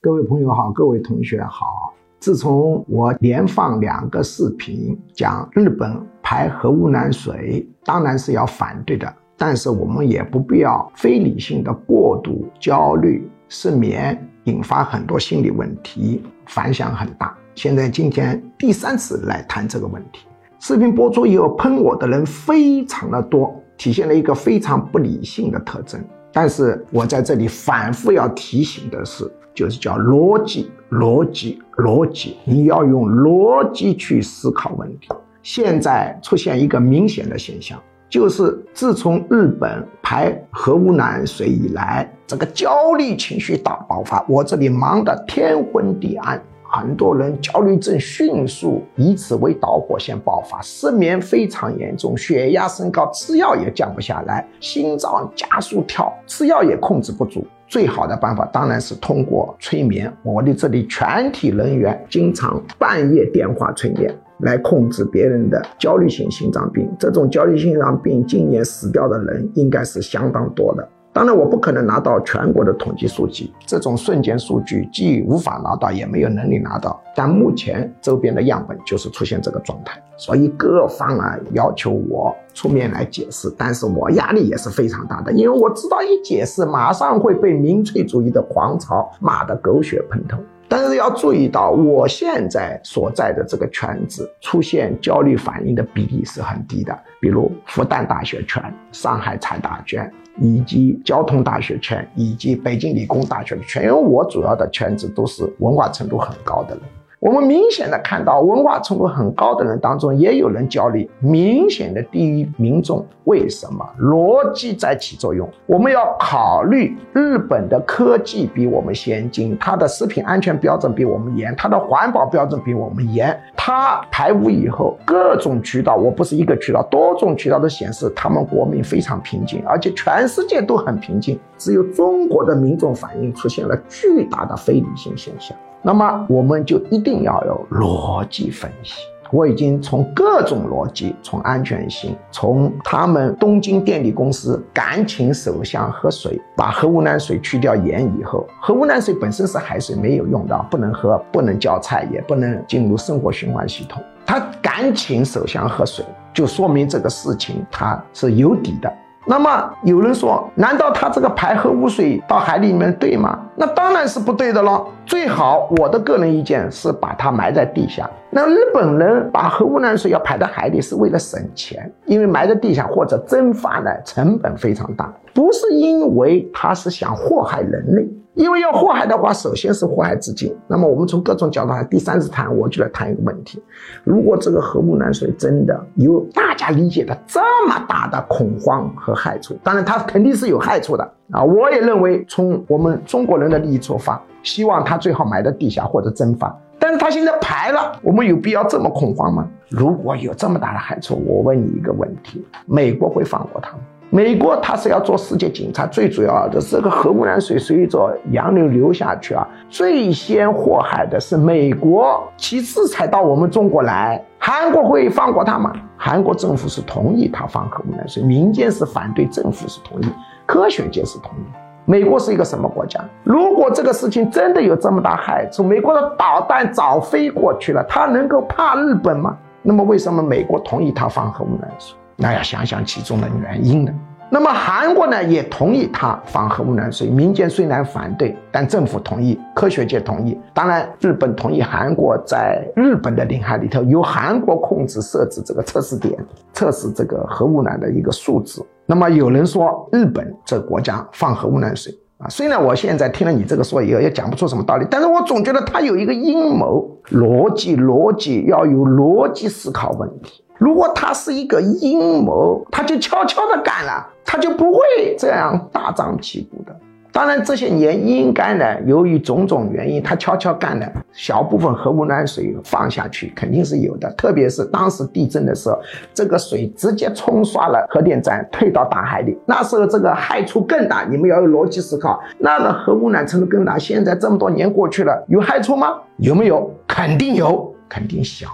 各位朋友好，各位同学好。自从我连放两个视频讲日本排核污染水，当然是要反对的。但是我们也不必要非理性的过度焦虑、失眠，引发很多心理问题，反响很大。现在今天第三次来谈这个问题。视频播出以后，喷我的人非常的多，体现了一个非常不理性的特征。但是我在这里反复要提醒的是。就是叫逻辑，逻辑，逻辑。你要用逻辑去思考问题。现在出现一个明显的现象，就是自从日本排核污染水以来，这个焦虑情绪大爆发。我这里忙得天昏地暗。很多人焦虑症迅速以此为导火线爆发，失眠非常严重，血压升高，吃药也降不下来，心脏加速跳，吃药也控制不住。最好的办法当然是通过催眠。我的这里全体人员经常半夜电话催眠来控制别人的焦虑性心脏病。这种焦虑性心脏病今年死掉的人应该是相当多的。当然，我不可能拿到全国的统计数据，这种瞬间数据既无法拿到，也没有能力拿到。但目前周边的样本就是出现这个状态，所以各方啊要求我出面来解释，但是我压力也是非常大的，因为我知道一解释马上会被民粹主义的狂潮骂得狗血喷头。但是要注意到，我现在所在的这个圈子出现焦虑反应的比例是很低的，比如复旦大学圈、上海财大圈。以及交通大学圈，以及北京理工大学的圈，因为我主要的圈子都是文化程度很高的人。我们明显的看到，文化程度很高的人当中，也有人焦虑，明显的低于民众。为什么？逻辑在起作用。我们要考虑日本的科技比我们先进，它的食品安全标准比我们严，它的环保标准比我们严。它排污以后，各种渠道，我不是一个渠道，多种渠道都显示他们国民非常平静，而且全世界都很平静，只有中国的民众反应出现了巨大的非理性现象。那么我们就一定要有逻辑分析。我已经从各种逻辑，从安全性，从他们东京电力公司敢请首相喝水，把核污染水去掉盐以后，核污染水本身是海水，没有用的，不能喝，不能浇菜，也不能进入生活循环系统。他敢请首相喝水，就说明这个事情他是有底的。那么有人说，难道他这个排核污水到海里面对吗？那当然是不对的了。最好，我的个人意见是把它埋在地下。那日本人把核污染水要排到海里，是为了省钱，因为埋在地下或者蒸发的，成本非常大，不是因为他是想祸害人类。因为要祸害的话，首先是祸害自己。那么我们从各种角度来，第三次谈，我就来谈一个问题：如果这个核污染水真的有大家理解的这么大的恐慌和害处，当然它肯定是有害处的啊！我也认为，从我们中国人的利益出发，希望它最好埋在地下或者蒸发。但是它现在排了，我们有必要这么恐慌吗？如果有这么大的害处，我问你一个问题：美国会放过它吗？美国他是要做世界警察，最主要的这个核污染水随着洋流流下去啊，最先祸害的是美国，其次才到我们中国来。韩国会放过他吗？韩国政府是同意他放核污染水，民间是反对，政府是同意，科学界是同意。美国是一个什么国家？如果这个事情真的有这么大害处，美国的导弹早飞过去了，他能够怕日本吗？那么为什么美国同意他放核污染水？那要想想其中的原因了。那么韩国呢也同意他放核污染水，民间虽然反对，但政府同意，科学界同意。当然，日本同意韩国在日本的领海里头由韩国控制设置这个测试点，测试这个核污染的一个数值。那么有人说日本这国家放核污染水啊，虽然我现在听了你这个说以后也讲不出什么道理，但是我总觉得他有一个阴谋逻辑，逻辑要有逻辑思考问题。如果他是一个阴谋，他就悄悄的干了，他就不会这样大张旗鼓的。当然，这些年应该呢，由于种种原因，他悄悄干了小部分核污染水放下去，肯定是有的。特别是当时地震的时候，这个水直接冲刷了核电站，退到大海里，那时候这个害处更大。你们要有逻辑思考，那个核污染程度更大。现在这么多年过去了，有害处吗？有没有？肯定有，肯定小。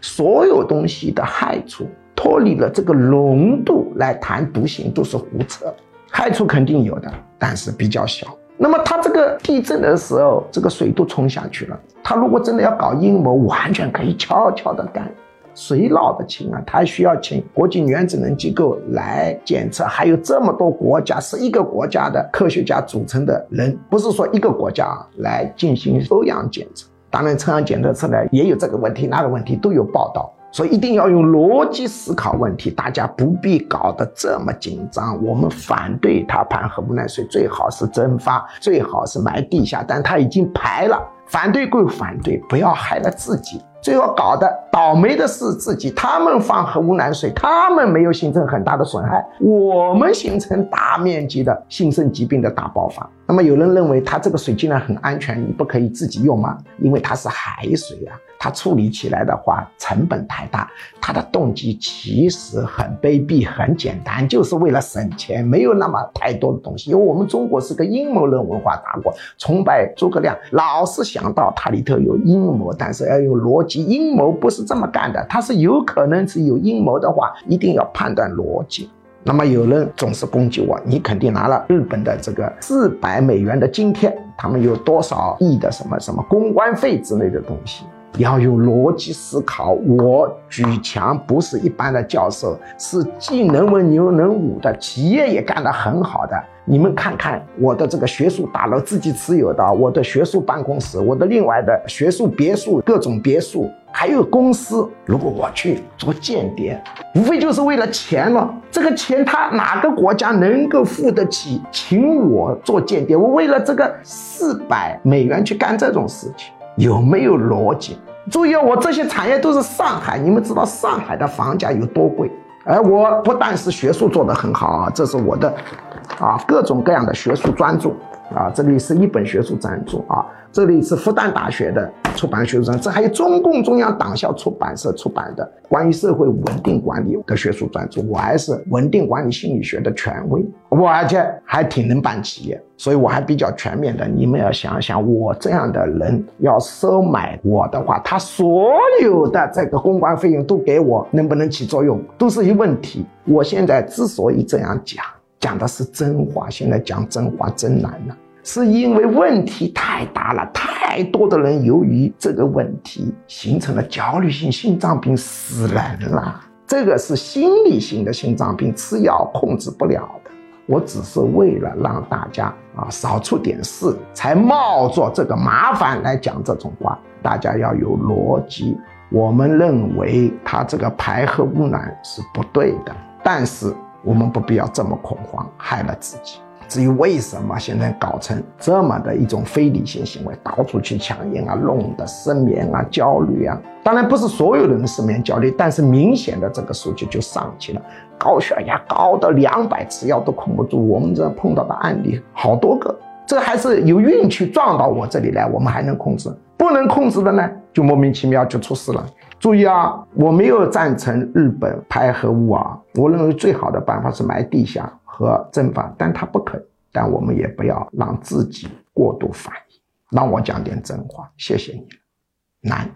所有东西的害处脱离了这个浓度来谈毒性都是胡扯，害处肯定有的，但是比较小。那么他这个地震的时候，这个水都冲下去了。他如果真的要搞阴谋，完全可以悄悄的干。谁闹得清啊？他需要请国际原子能机构来检测，还有这么多国家，是一个国家的科学家组成的人，不是说一个国家来进行抽样检测。当然，抽样检测出来也有这个问题、那个问题都有报道，所以一定要用逻辑思考问题。大家不必搞得这么紧张。我们反对他盘核污染水，最好是蒸发，最好是埋地下，但他已经排了。反对归反对，不要害了自己。最后搞的倒霉的是自己，他们放核污染水，他们没有形成很大的损害，我们形成大面积的新生疾病的大爆发。那么有人认为它这个水竟然很安全，你不可以自己用吗？因为它是海水啊，它处理起来的话成本太大。它的动机其实很卑鄙，很简单，就是为了省钱，没有那么太多的东西。因为我们中国是个阴谋论文化大国，崇拜诸葛亮，老是想到它里头有阴谋，但是要有逻辑。阴谋不是这么干的，他是有可能是有阴谋的话，一定要判断逻辑。那么有人总是攻击我，你肯定拿了日本的这个四百美元的津贴，他们有多少亿的什么什么公关费之类的东西，要有逻辑思考。我举强不是一般的教授，是既能文又能武的，企业也干得很好的。你们看看我的这个学术大楼，自己持有的，我的学术办公室，我的另外的学术别墅，各种别墅。还有公司，如果我去做间谍，无非就是为了钱了。这个钱，他哪个国家能够付得起，请我做间谍？我为了这个四百美元去干这种事情，有没有逻辑？注意，我这些产业都是上海，你们知道上海的房价有多贵？而我不但是学术做得很好啊，这是我的，啊，各种各样的学术专著。啊，这里是一本学术专著啊，这里是复旦大学的出版学术专，这还有中共中央党校出版社出版的关于社会稳定管理的学术专著。我还是稳定管理心理学的权威，我而且还挺能办企业，所以我还比较全面的。你们要想想，我这样的人要收买我的话，他所有的这个公关费用都给我，能不能起作用，都是一问题。我现在之所以这样讲。讲的是真话，现在讲真话真难了，是因为问题太大了，太多的人由于这个问题形成了焦虑性心脏病死人了。这个是心理性的心脏病，吃药控制不了的。我只是为了让大家啊少出点事，才冒着这个麻烦来讲这种话。大家要有逻辑。我们认为他这个排核污染是不对的，但是。我们不必要这么恐慌，害了自己。至于为什么现在搞成这么的一种非理性行为，到处去抢烟啊，弄得失眠啊、焦虑啊，当然不是所有的人失眠焦虑，但是明显的这个数据就上去了，高血压高到两百吃药都控不住。我们这碰到的案例好多个，这还是有运气撞到我这里来，我们还能控制；不能控制的呢，就莫名其妙就出事了。注意啊，我没有赞成日本排核污啊，我认为最好的办法是埋地下和正反，但他不肯，但我们也不要让自己过度反应。让我讲点真话，谢谢你，难。